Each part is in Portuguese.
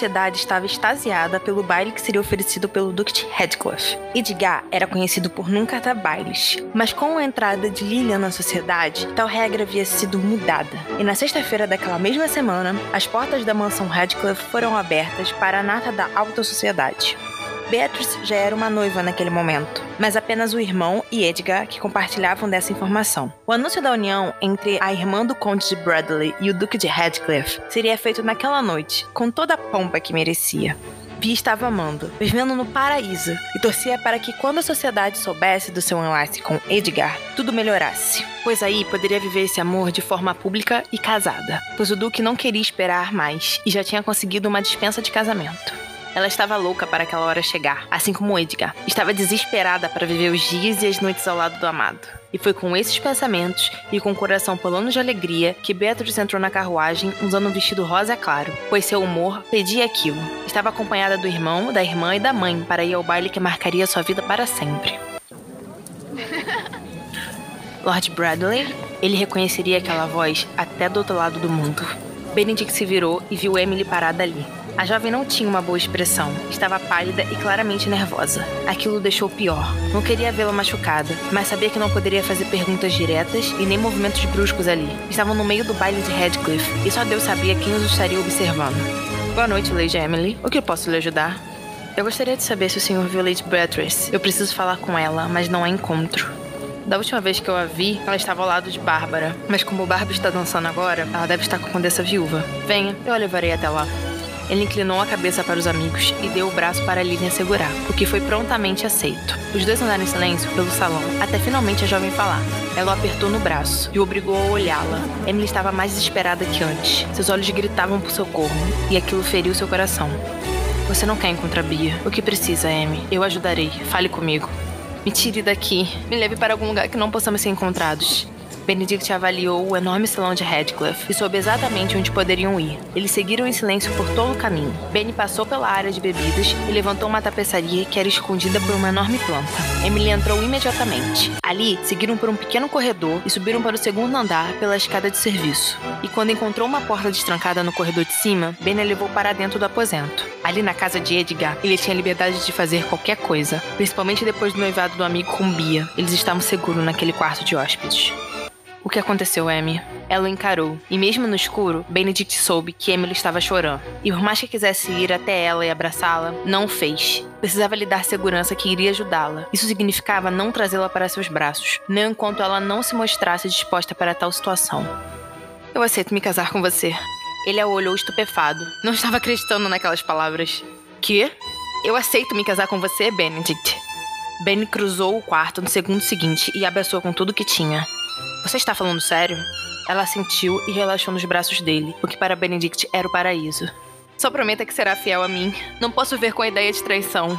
A sociedade estava extasiada pelo baile que seria oferecido pelo de Heathcliff. Edgar era conhecido por nunca dar bailes, mas com a entrada de Lilian na sociedade, tal regra havia sido mudada. E na sexta-feira daquela mesma semana, as portas da mansão Heathcliff foram abertas para a nata da alta sociedade. Beatrice já era uma noiva naquele momento, mas apenas o irmão e Edgar que compartilhavam dessa informação. O anúncio da união entre a irmã do Conde de Bradley e o Duque de Radcliffe seria feito naquela noite, com toda a pompa que merecia. Vi estava amando, vivendo no paraíso, e torcia para que quando a sociedade soubesse do seu enlace com Edgar, tudo melhorasse. Pois aí poderia viver esse amor de forma pública e casada, pois o Duque não queria esperar mais e já tinha conseguido uma dispensa de casamento. Ela estava louca para aquela hora chegar, assim como Edgar. Estava desesperada para viver os dias e as noites ao lado do amado. E foi com esses pensamentos e com o coração pulando de alegria que Beatrice entrou na carruagem usando um vestido rosa claro, pois seu humor pedia aquilo. Estava acompanhada do irmão, da irmã e da mãe para ir ao baile que marcaria sua vida para sempre. Lord Bradley, ele reconheceria aquela voz até do outro lado do mundo. Benedict se virou e viu Emily parada ali. A jovem não tinha uma boa expressão. Estava pálida e claramente nervosa. Aquilo deixou pior. Não queria vê-la machucada, mas sabia que não poderia fazer perguntas diretas e nem movimentos bruscos ali. Estavam no meio do baile de Radcliffe e só Deus sabia quem os estaria observando. Boa noite, Lady Emily. O que posso lhe ajudar? Eu gostaria de saber se o senhor viu Lady Beatrice. Eu preciso falar com ela, mas não há encontro. Da última vez que eu a vi, ela estava ao lado de Bárbara. Mas como Bárbara está dançando agora, ela deve estar com a condessa viúva. Venha, eu a levarei até lá. Ele inclinou a cabeça para os amigos e deu o braço para Lilian segurar, o que foi prontamente aceito. Os dois andaram em silêncio pelo salão, até finalmente a jovem falar. Ela o apertou no braço e o obrigou a olhá-la. Emily estava mais desesperada que antes. Seus olhos gritavam por socorro, e aquilo feriu seu coração. Você não quer encontrar Bia. O que precisa, Amy? Eu ajudarei. Fale comigo. Me tire daqui. Me leve para algum lugar que não possamos ser encontrados. Benedict avaliou o enorme salão de Radcliffe e soube exatamente onde poderiam ir. Eles seguiram em silêncio por todo o caminho. Benny passou pela área de bebidas e levantou uma tapeçaria que era escondida por uma enorme planta. Emily entrou imediatamente. Ali, seguiram por um pequeno corredor e subiram para o segundo andar pela escada de serviço. E quando encontrou uma porta destrancada no corredor de cima, Benny a levou para dentro do aposento. Ali na casa de Edgar, ele tinha liberdade de fazer qualquer coisa, principalmente depois do noivado do amigo com Bia. Eles estavam seguros naquele quarto de hóspedes. O que aconteceu, Amy? Ela o encarou, e mesmo no escuro, Benedict soube que Emily estava chorando. E por mais que quisesse ir até ela e abraçá-la, não o fez. Precisava lhe dar segurança que iria ajudá-la. Isso significava não trazê-la para seus braços, nem enquanto ela não se mostrasse disposta para tal situação. Eu aceito me casar com você. Ele a olhou estupefado. Não estava acreditando naquelas palavras. Que? Eu aceito me casar com você, Benedict. Ben cruzou o quarto no segundo seguinte e abraçou com tudo que tinha. Você está falando sério? Ela sentiu e relaxou nos braços dele, o que para Benedict era o paraíso. Só prometa que será fiel a mim. Não posso ver com a ideia de traição.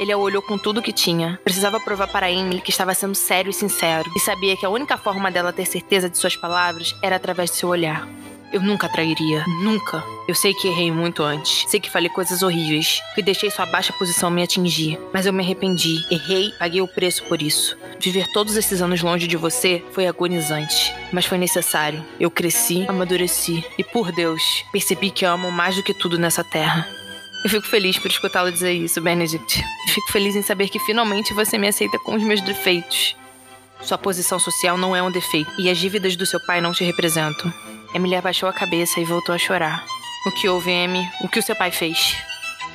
Ele a olhou com tudo que tinha. Precisava provar para Emily que estava sendo sério e sincero, e sabia que a única forma dela ter certeza de suas palavras era através de seu olhar. Eu nunca trairia. Nunca. Eu sei que errei muito antes. Sei que falei coisas horríveis. Que deixei sua baixa posição me atingir. Mas eu me arrependi. Errei, paguei o preço por isso. Viver todos esses anos longe de você foi agonizante. Mas foi necessário. Eu cresci, amadureci. E por Deus, percebi que amo mais do que tudo nessa terra. Eu fico feliz por escutá-lo dizer isso, Benedict. Fico feliz em saber que finalmente você me aceita com os meus defeitos. Sua posição social não é um defeito, e as dívidas do seu pai não te representam. Emily abaixou a cabeça e voltou a chorar. O que houve, Amy? O que o seu pai fez?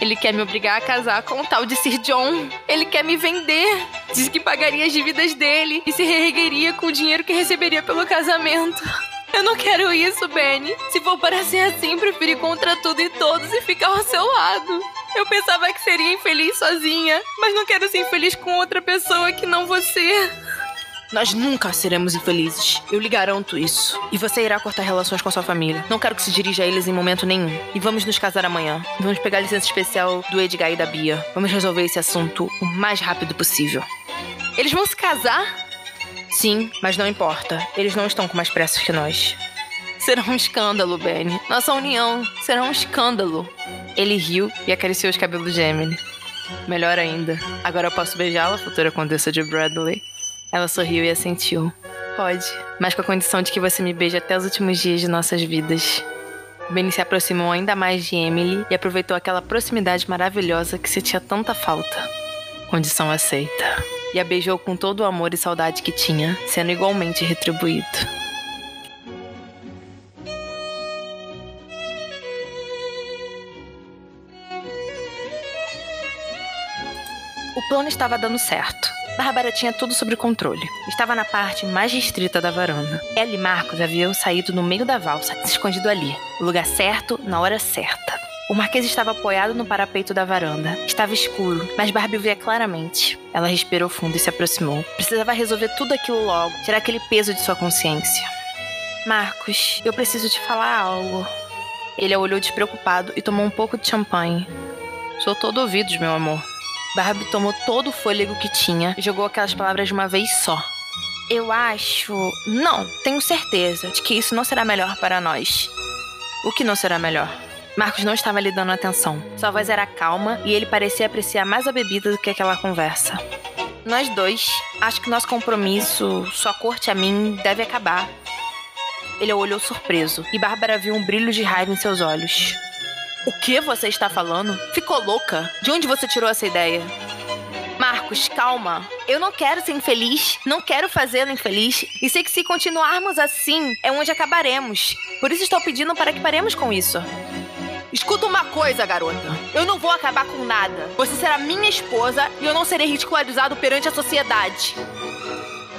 Ele quer me obrigar a casar com o tal de Sir John. Ele quer me vender. Diz que pagaria as dívidas dele e se reergueria com o dinheiro que receberia pelo casamento. Eu não quero isso, Benny. Se for para ser assim, prefiro ir contra tudo e todos e ficar ao seu lado. Eu pensava que seria infeliz sozinha, mas não quero ser infeliz com outra pessoa que não você. Nós nunca seremos infelizes. Eu lhe garanto isso. E você irá cortar relações com sua família. Não quero que se dirija a eles em momento nenhum. E vamos nos casar amanhã. Vamos pegar a licença especial do Edgar e da Bia. Vamos resolver esse assunto o mais rápido possível. Eles vão se casar? Sim, mas não importa. Eles não estão com mais pressa que nós. Será um escândalo, Benny. Nossa união será um escândalo. Ele riu e acariciou os cabelos de Emily. Melhor ainda, agora eu posso beijá-la, futura condessa de Bradley. Ela sorriu e assentiu. Pode, mas com a condição de que você me beije até os últimos dias de nossas vidas. Benny se aproximou ainda mais de Emily e aproveitou aquela proximidade maravilhosa que sentia tanta falta. Condição aceita. E a beijou com todo o amor e saudade que tinha, sendo igualmente retribuído. O plano estava dando certo. Bárbara tinha tudo sob controle. Estava na parte mais restrita da varanda. Ela e Marcos haviam saído no meio da valsa, se escondido ali. O lugar certo, na hora certa. O Marquês estava apoiado no parapeito da varanda. Estava escuro, mas Barbie via claramente. Ela respirou fundo e se aproximou. Precisava resolver tudo aquilo logo, tirar aquele peso de sua consciência. Marcos, eu preciso te falar algo. Ele a olhou despreocupado e tomou um pouco de champanhe. Sou todo ouvidos, meu amor. Barbie tomou todo o fôlego que tinha e jogou aquelas palavras de uma vez só. Eu acho. Não, tenho certeza de que isso não será melhor para nós. O que não será melhor? Marcos não estava lhe dando atenção. Sua voz era calma e ele parecia apreciar mais a bebida do que aquela conversa. Nós dois, acho que nosso compromisso, sua corte a mim, deve acabar. Ele olhou surpreso e Bárbara viu um brilho de raiva em seus olhos. O que você está falando? Ficou louca? De onde você tirou essa ideia? Marcos, calma. Eu não quero ser infeliz, não quero fazê-lo infeliz, e sei que se continuarmos assim, é onde acabaremos. Por isso estou pedindo para que paremos com isso. Escuta uma coisa, garota. Eu não vou acabar com nada. Você será minha esposa e eu não serei ridicularizado perante a sociedade.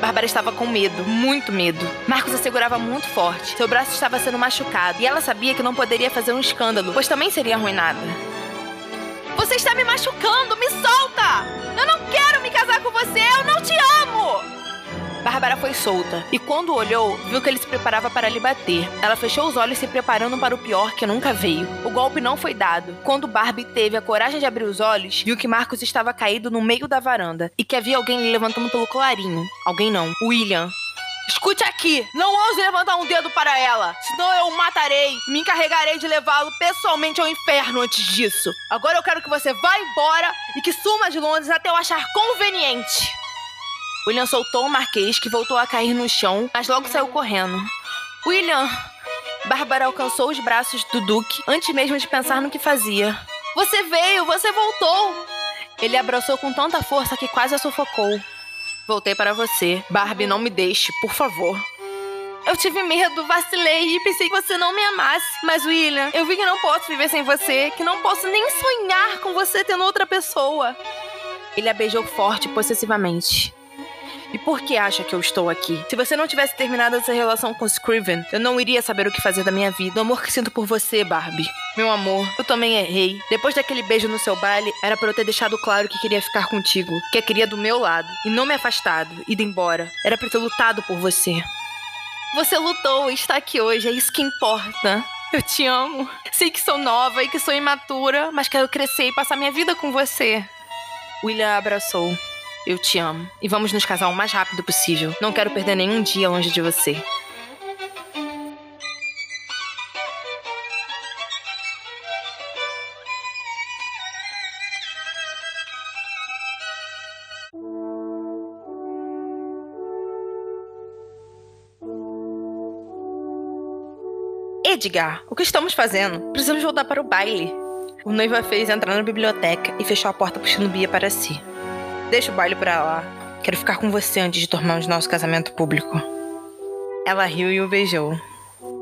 Bárbara estava com medo, muito medo. Marcos a segurava muito forte. Seu braço estava sendo machucado e ela sabia que não poderia fazer um escândalo, pois também seria arruinada. Você está me machucando! Me solta! Eu não quero me casar com você! Eu não te amo! Bárbara foi solta e, quando olhou, viu que ele se preparava para lhe bater. Ela fechou os olhos, se preparando para o pior que nunca veio. O golpe não foi dado. Quando Barbie teve a coragem de abrir os olhos, viu que Marcos estava caído no meio da varanda e que havia alguém lhe levantando pelo colarinho. Alguém não. William. Escute aqui, não ouse levantar um dedo para ela, senão eu o matarei. Me encarregarei de levá-lo pessoalmente ao inferno antes disso. Agora eu quero que você vá embora e que suma de Londres até eu achar conveniente. William soltou o Marquês, que voltou a cair no chão, mas logo saiu correndo. William! Bárbara alcançou os braços do Duque antes mesmo de pensar no que fazia. Você veio, você voltou! Ele abraçou com tanta força que quase a sufocou. Voltei para você. Barbie, não me deixe, por favor. Eu tive medo, vacilei e pensei que você não me amasse. Mas, William, eu vi que não posso viver sem você, que não posso nem sonhar com você tendo outra pessoa. Ele a beijou forte e possessivamente. E por que acha que eu estou aqui? Se você não tivesse terminado essa relação com Scriven, eu não iria saber o que fazer da minha vida. O amor que sinto por você, Barbie. Meu amor, eu também errei. Depois daquele beijo no seu baile, era para eu ter deixado claro que queria ficar contigo, que queria do meu lado, e não me afastado, ido embora. Era eu ter lutado por você. Você lutou e está aqui hoje, é isso que importa. Eu te amo. Sei que sou nova e que sou imatura, mas quero crescer e passar minha vida com você. William abraçou. Eu te amo. E vamos nos casar o mais rápido possível. Não quero perder nenhum dia longe de você. Edgar, o que estamos fazendo? Precisamos voltar para o baile. O noivo a fez entrar na biblioteca e fechou a porta puxando Bia para si. Deixa o baile pra lá. Quero ficar com você antes de tornarmos nosso casamento público. Ela riu e o beijou.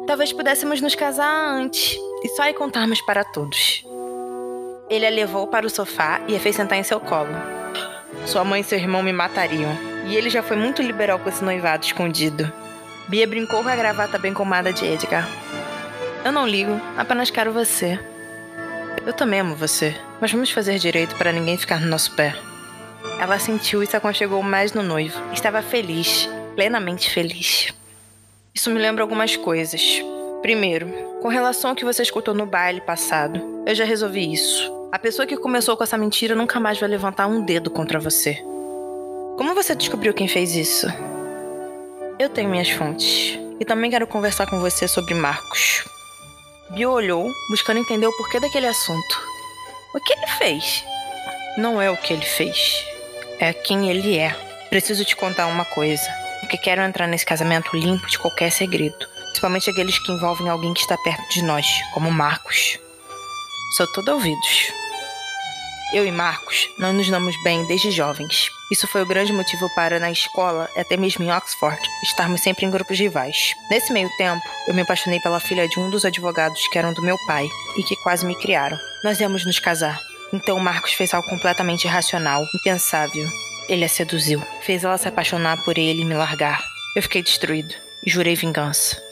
Talvez pudéssemos nos casar antes e só aí contarmos para todos. Ele a levou para o sofá e a fez sentar em seu colo. Sua mãe e seu irmão me matariam, e ele já foi muito liberal com esse noivado escondido. Bia brincou com a gravata bem comada de Edgar. Eu não ligo, apenas quero você. Eu também amo você, mas vamos fazer direito para ninguém ficar no nosso pé. Ela sentiu e se aconchegou mais no noivo. Estava feliz, plenamente feliz. Isso me lembra algumas coisas. Primeiro, com relação ao que você escutou no baile passado, eu já resolvi isso. A pessoa que começou com essa mentira nunca mais vai levantar um dedo contra você. Como você descobriu quem fez isso? Eu tenho minhas fontes. E também quero conversar com você sobre Marcos. Bio olhou, buscando entender o porquê daquele assunto. O que ele fez? Não é o que ele fez é quem ele é. Preciso te contar uma coisa, porque quero entrar nesse casamento limpo de qualquer segredo. principalmente aqueles que envolvem alguém que está perto de nós, como Marcos. Sou todo ouvidos. Eu e Marcos não nos damos bem desde jovens. Isso foi o grande motivo para, na escola, até mesmo em Oxford, estarmos sempre em grupos rivais. Nesse meio tempo, eu me apaixonei pela filha de um dos advogados que eram do meu pai e que quase me criaram. Nós íamos nos casar. Então Marcos fez algo completamente irracional, impensável. Ele a seduziu, fez ela se apaixonar por ele e me largar. Eu fiquei destruído e jurei vingança.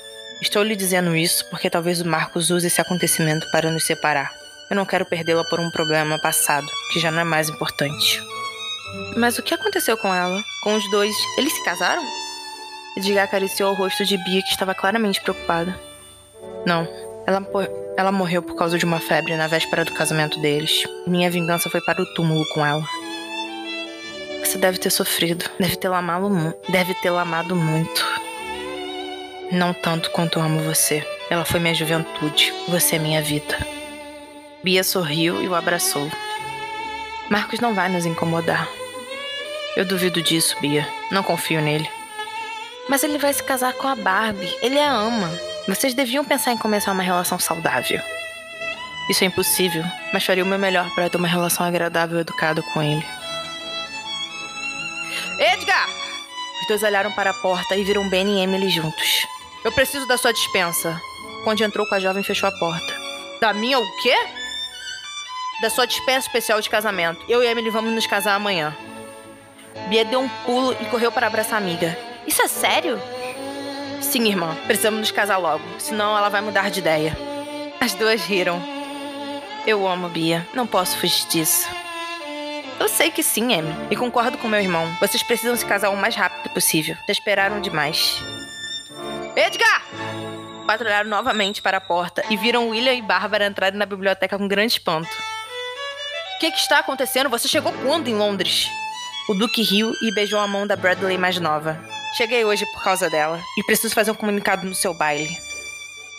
Estou lhe dizendo isso porque talvez o Marcos use esse acontecimento para nos separar. Eu não quero perdê-la por um problema passado, que já não é mais importante. Mas o que aconteceu com ela? Com os dois, eles se casaram? Edgar acariciou o rosto de Bia, que estava claramente preocupada. Não, ela, ela morreu por causa de uma febre na véspera do casamento deles. Minha vingança foi para o túmulo com ela. Você deve ter sofrido, deve tê-la amado, deve tê amado muito. Não tanto quanto amo você. Ela foi minha juventude, você é minha vida. Bia sorriu e o abraçou. Marcos não vai nos incomodar. Eu duvido disso, Bia. Não confio nele. Mas ele vai se casar com a Barbie. Ele a ama. Vocês deviam pensar em começar uma relação saudável. Isso é impossível, mas faria o meu melhor para ter uma relação agradável e educada com ele. Edgar! Os dois olharam para a porta e viram Ben e Emily juntos. Eu preciso da sua dispensa. Quando entrou com a jovem, fechou a porta. Da minha o quê? da sua dispensa especial de casamento. Eu e Emily vamos nos casar amanhã. Bia deu um pulo e correu para abraçar a amiga. Isso é sério? Sim, irmã. Precisamos nos casar logo, senão ela vai mudar de ideia. As duas riram. Eu amo Bia. Não posso fugir disso. Eu sei que sim, Amy. E concordo com meu irmão. Vocês precisam se casar o mais rápido possível. Já esperaram demais. Edgar! Patrulharam novamente para a porta e viram William e Bárbara entrarem na biblioteca com grande espanto que, que está acontecendo? Você chegou quando em Londres? O Duque riu e beijou a mão da Bradley mais nova. Cheguei hoje por causa dela e preciso fazer um comunicado no seu baile.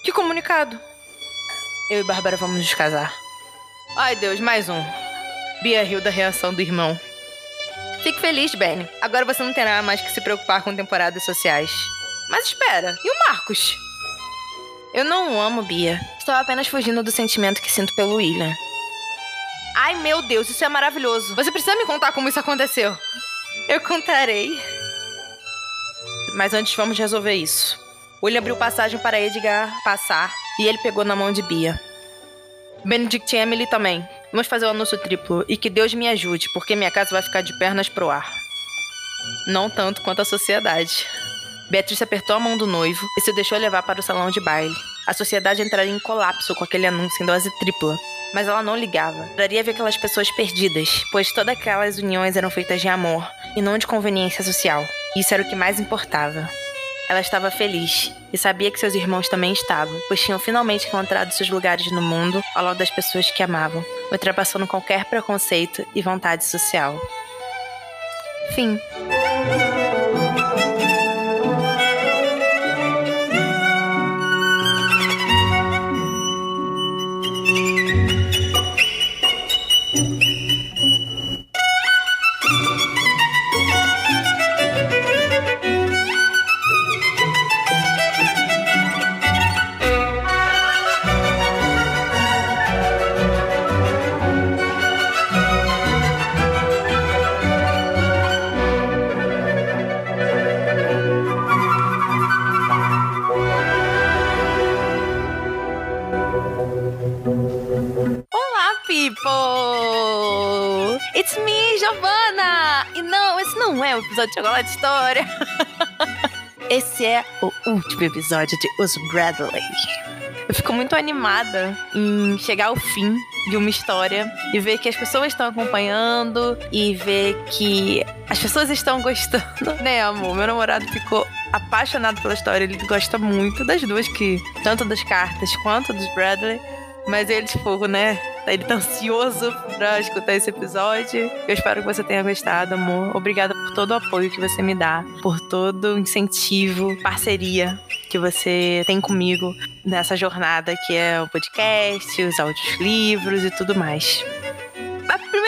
Que comunicado? Eu e Bárbara vamos nos casar. Ai, Deus, mais um. Bia riu da reação do irmão. Fique feliz, Benny. Agora você não terá mais que se preocupar com temporadas sociais. Mas espera, e o Marcos? Eu não o amo, Bia. Estou apenas fugindo do sentimento que sinto pelo William. Ai, meu Deus, isso é maravilhoso. Você precisa me contar como isso aconteceu. Eu contarei. Mas antes vamos resolver isso. William abriu passagem para Edgar passar e ele pegou na mão de Bia. Benedict e Emily também. Vamos fazer o anúncio triplo e que Deus me ajude, porque minha casa vai ficar de pernas pro ar. Não tanto quanto a sociedade. Beatriz apertou a mão do noivo e se deixou levar para o salão de baile. A sociedade entraria em colapso com aquele anúncio em dose tripla mas ela não ligava. Daria ver aquelas pessoas perdidas, pois todas aquelas uniões eram feitas de amor e não de conveniência social. Isso era o que mais importava. Ela estava feliz e sabia que seus irmãos também estavam, pois tinham finalmente encontrado seus lugares no mundo ao lado das pessoas que amavam, ultrapassando qualquer preconceito e vontade social. Fim. É o episódio de Chocolate História. Esse é o último episódio de Os Bradley. Eu fico muito animada em chegar ao fim de uma história e ver que as pessoas estão acompanhando e ver que as pessoas estão gostando, né, amor? Meu namorado ficou apaixonado pela história, ele gosta muito das duas que tanto das cartas quanto dos Bradley, mas ele tipo, né, ele tá ansioso pra escutar esse episódio. Eu espero que você tenha gostado, amor. Obrigada por todo o apoio que você me dá, por todo o incentivo, parceria que você tem comigo nessa jornada que é o podcast, os áudios livros e tudo mais.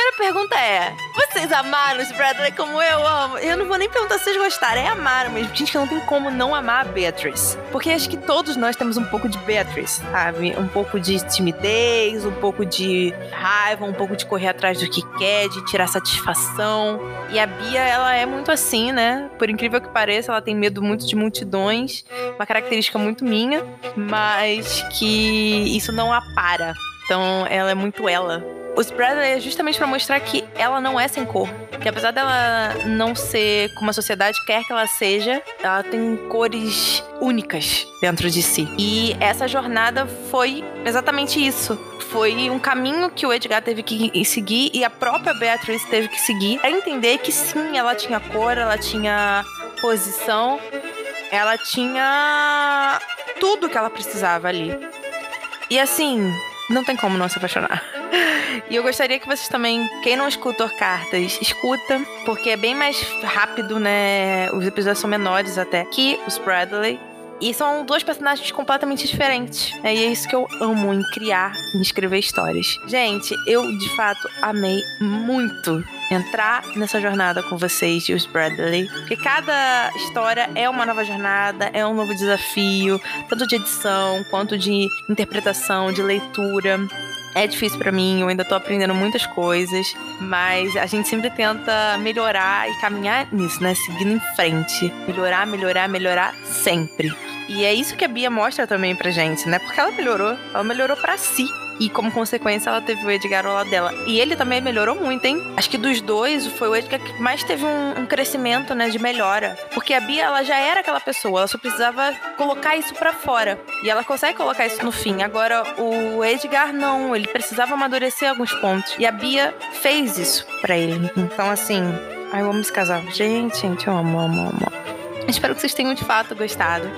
Primeira pergunta é: vocês amaram os Bradley como eu amo? Eu não vou nem perguntar se vocês gostaram, é amaram mesmo. Gente, não tem como não amar a Beatrice. Porque acho que todos nós temos um pouco de Beatrice, sabe? Um pouco de timidez, um pouco de raiva, um pouco de correr atrás do que quer, de tirar satisfação. E a Bia, ela é muito assim, né? Por incrível que pareça, ela tem medo muito de multidões. Uma característica muito minha, mas que isso não a para. Então, ela é muito ela os Bradley é justamente para mostrar que ela não é sem cor. Que apesar dela não ser como a sociedade quer que ela seja, ela tem cores únicas dentro de si. E essa jornada foi exatamente isso. Foi um caminho que o Edgar teve que seguir e a própria Beatrice teve que seguir para entender que sim, ela tinha cor, ela tinha posição, ela tinha tudo que ela precisava ali. E assim, não tem como não se apaixonar. E eu gostaria que vocês também, quem não escuta Cartas, escuta, porque é bem mais rápido, né? Os episódios são menores até que os Bradley. E são dois personagens completamente diferentes. É, e é isso que eu amo em criar, em escrever histórias. Gente, eu de fato amei muito entrar nessa jornada com vocês e os Bradley. Porque cada história é uma nova jornada, é um novo desafio, tanto de edição quanto de interpretação, de leitura. É difícil para mim, eu ainda tô aprendendo muitas coisas, mas a gente sempre tenta melhorar e caminhar nisso, né? Seguindo em frente. Melhorar, melhorar, melhorar sempre. E é isso que a Bia mostra também pra gente, né? Porque ela melhorou, ela melhorou para si. E como consequência, ela teve o Edgar ao lado dela. E ele também melhorou muito, hein? Acho que dos dois, foi o Edgar que mais teve um, um crescimento, né, de melhora. Porque a Bia, ela já era aquela pessoa, ela só precisava colocar isso para fora. E ela consegue colocar isso no fim. Agora, o Edgar, não. Ele precisava amadurecer alguns pontos. E a Bia fez isso para ele. Então, assim. Ai, eu amo esse casal. Gente, gente, eu amo, amo, amo. Espero que vocês tenham de fato gostado.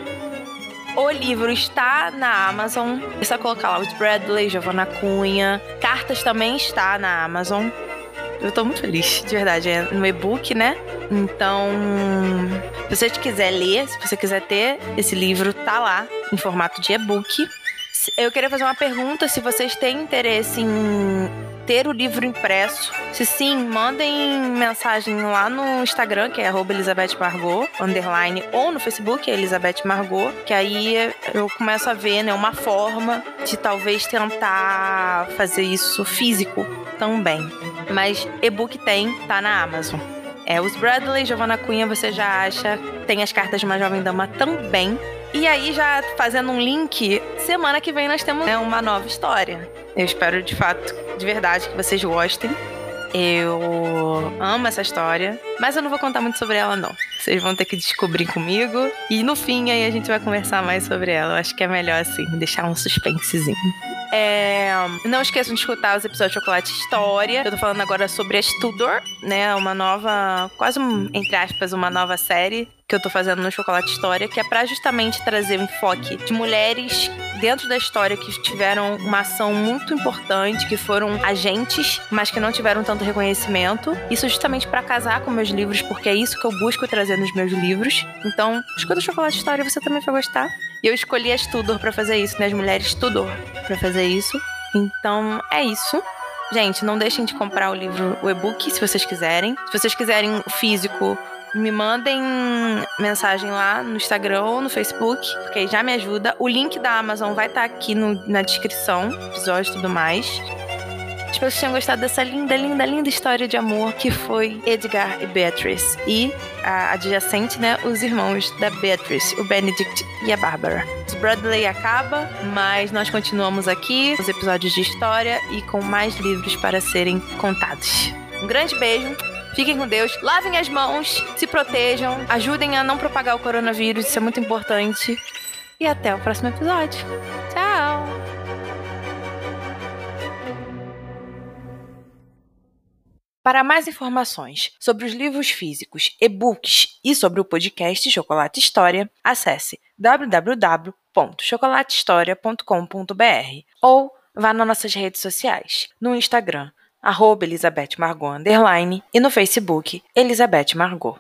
O livro está na Amazon. É só colocar lá os Bradley, Giovanna Cunha. Cartas também está na Amazon. Eu tô muito feliz, de verdade. É no e-book, né? Então, se você quiser ler, se você quiser ter esse livro, tá lá em formato de e-book. Eu queria fazer uma pergunta se vocês têm interesse em ter o livro impresso? Se sim, mandem mensagem lá no Instagram, que é Elizabeth Margot, underline, ou no Facebook, é Elizabeth Margot, que aí eu começo a ver né, uma forma de talvez tentar fazer isso físico também. Mas e-book tem, tá na Amazon. É, os Bradley, Giovanna Cunha, você já acha. Tem as cartas de uma jovem dama também. E aí, já fazendo um link, semana que vem nós temos né, uma nova história. Eu espero de fato, de verdade, que vocês gostem. Eu amo essa história, mas eu não vou contar muito sobre ela, não. Vocês vão ter que descobrir comigo. E no fim, aí a gente vai conversar mais sobre ela. Eu acho que é melhor, assim, deixar um suspensezinho. É, não esqueçam de escutar os episódios de Chocolate História. Eu tô falando agora sobre a Tudor, né? Uma nova, quase um, entre aspas, uma nova série que eu tô fazendo no Chocolate História, que é para justamente trazer um enfoque de mulheres dentro da história que tiveram uma ação muito importante, que foram agentes, mas que não tiveram tanto reconhecimento. Isso justamente para casar com meus livros, porque é isso que eu busco trazer nos meus livros. Então, escuta o Chocolate História, você também vai gostar. E eu escolhi as Tudor para fazer isso, né? As mulheres Tudor para fazer isso. Então, é isso. Gente, não deixem de comprar o livro, o e-book, se vocês quiserem. Se vocês quiserem o físico, me mandem mensagem lá no Instagram ou no Facebook, porque aí já me ajuda. O link da Amazon vai estar tá aqui no, na descrição, episódio e tudo mais. Espero que tenham gostado dessa linda, linda, linda história de amor que foi Edgar e Beatrice. E a adjacente, né, os irmãos da Beatrice, o Benedict e a Bárbara. O Bradley acaba, mas nós continuamos aqui, os episódios de história e com mais livros para serem contados. Um grande beijo Fiquem com Deus, lavem as mãos, se protejam, ajudem a não propagar o coronavírus, isso é muito importante. E até o próximo episódio. Tchau! Para mais informações sobre os livros físicos, e-books e sobre o podcast Chocolate História, acesse www.chocolatehistoria.com.br ou vá nas nossas redes sociais, no Instagram, arroba Elizabeth Margot, underline, e no Facebook, Elizabeth Margot.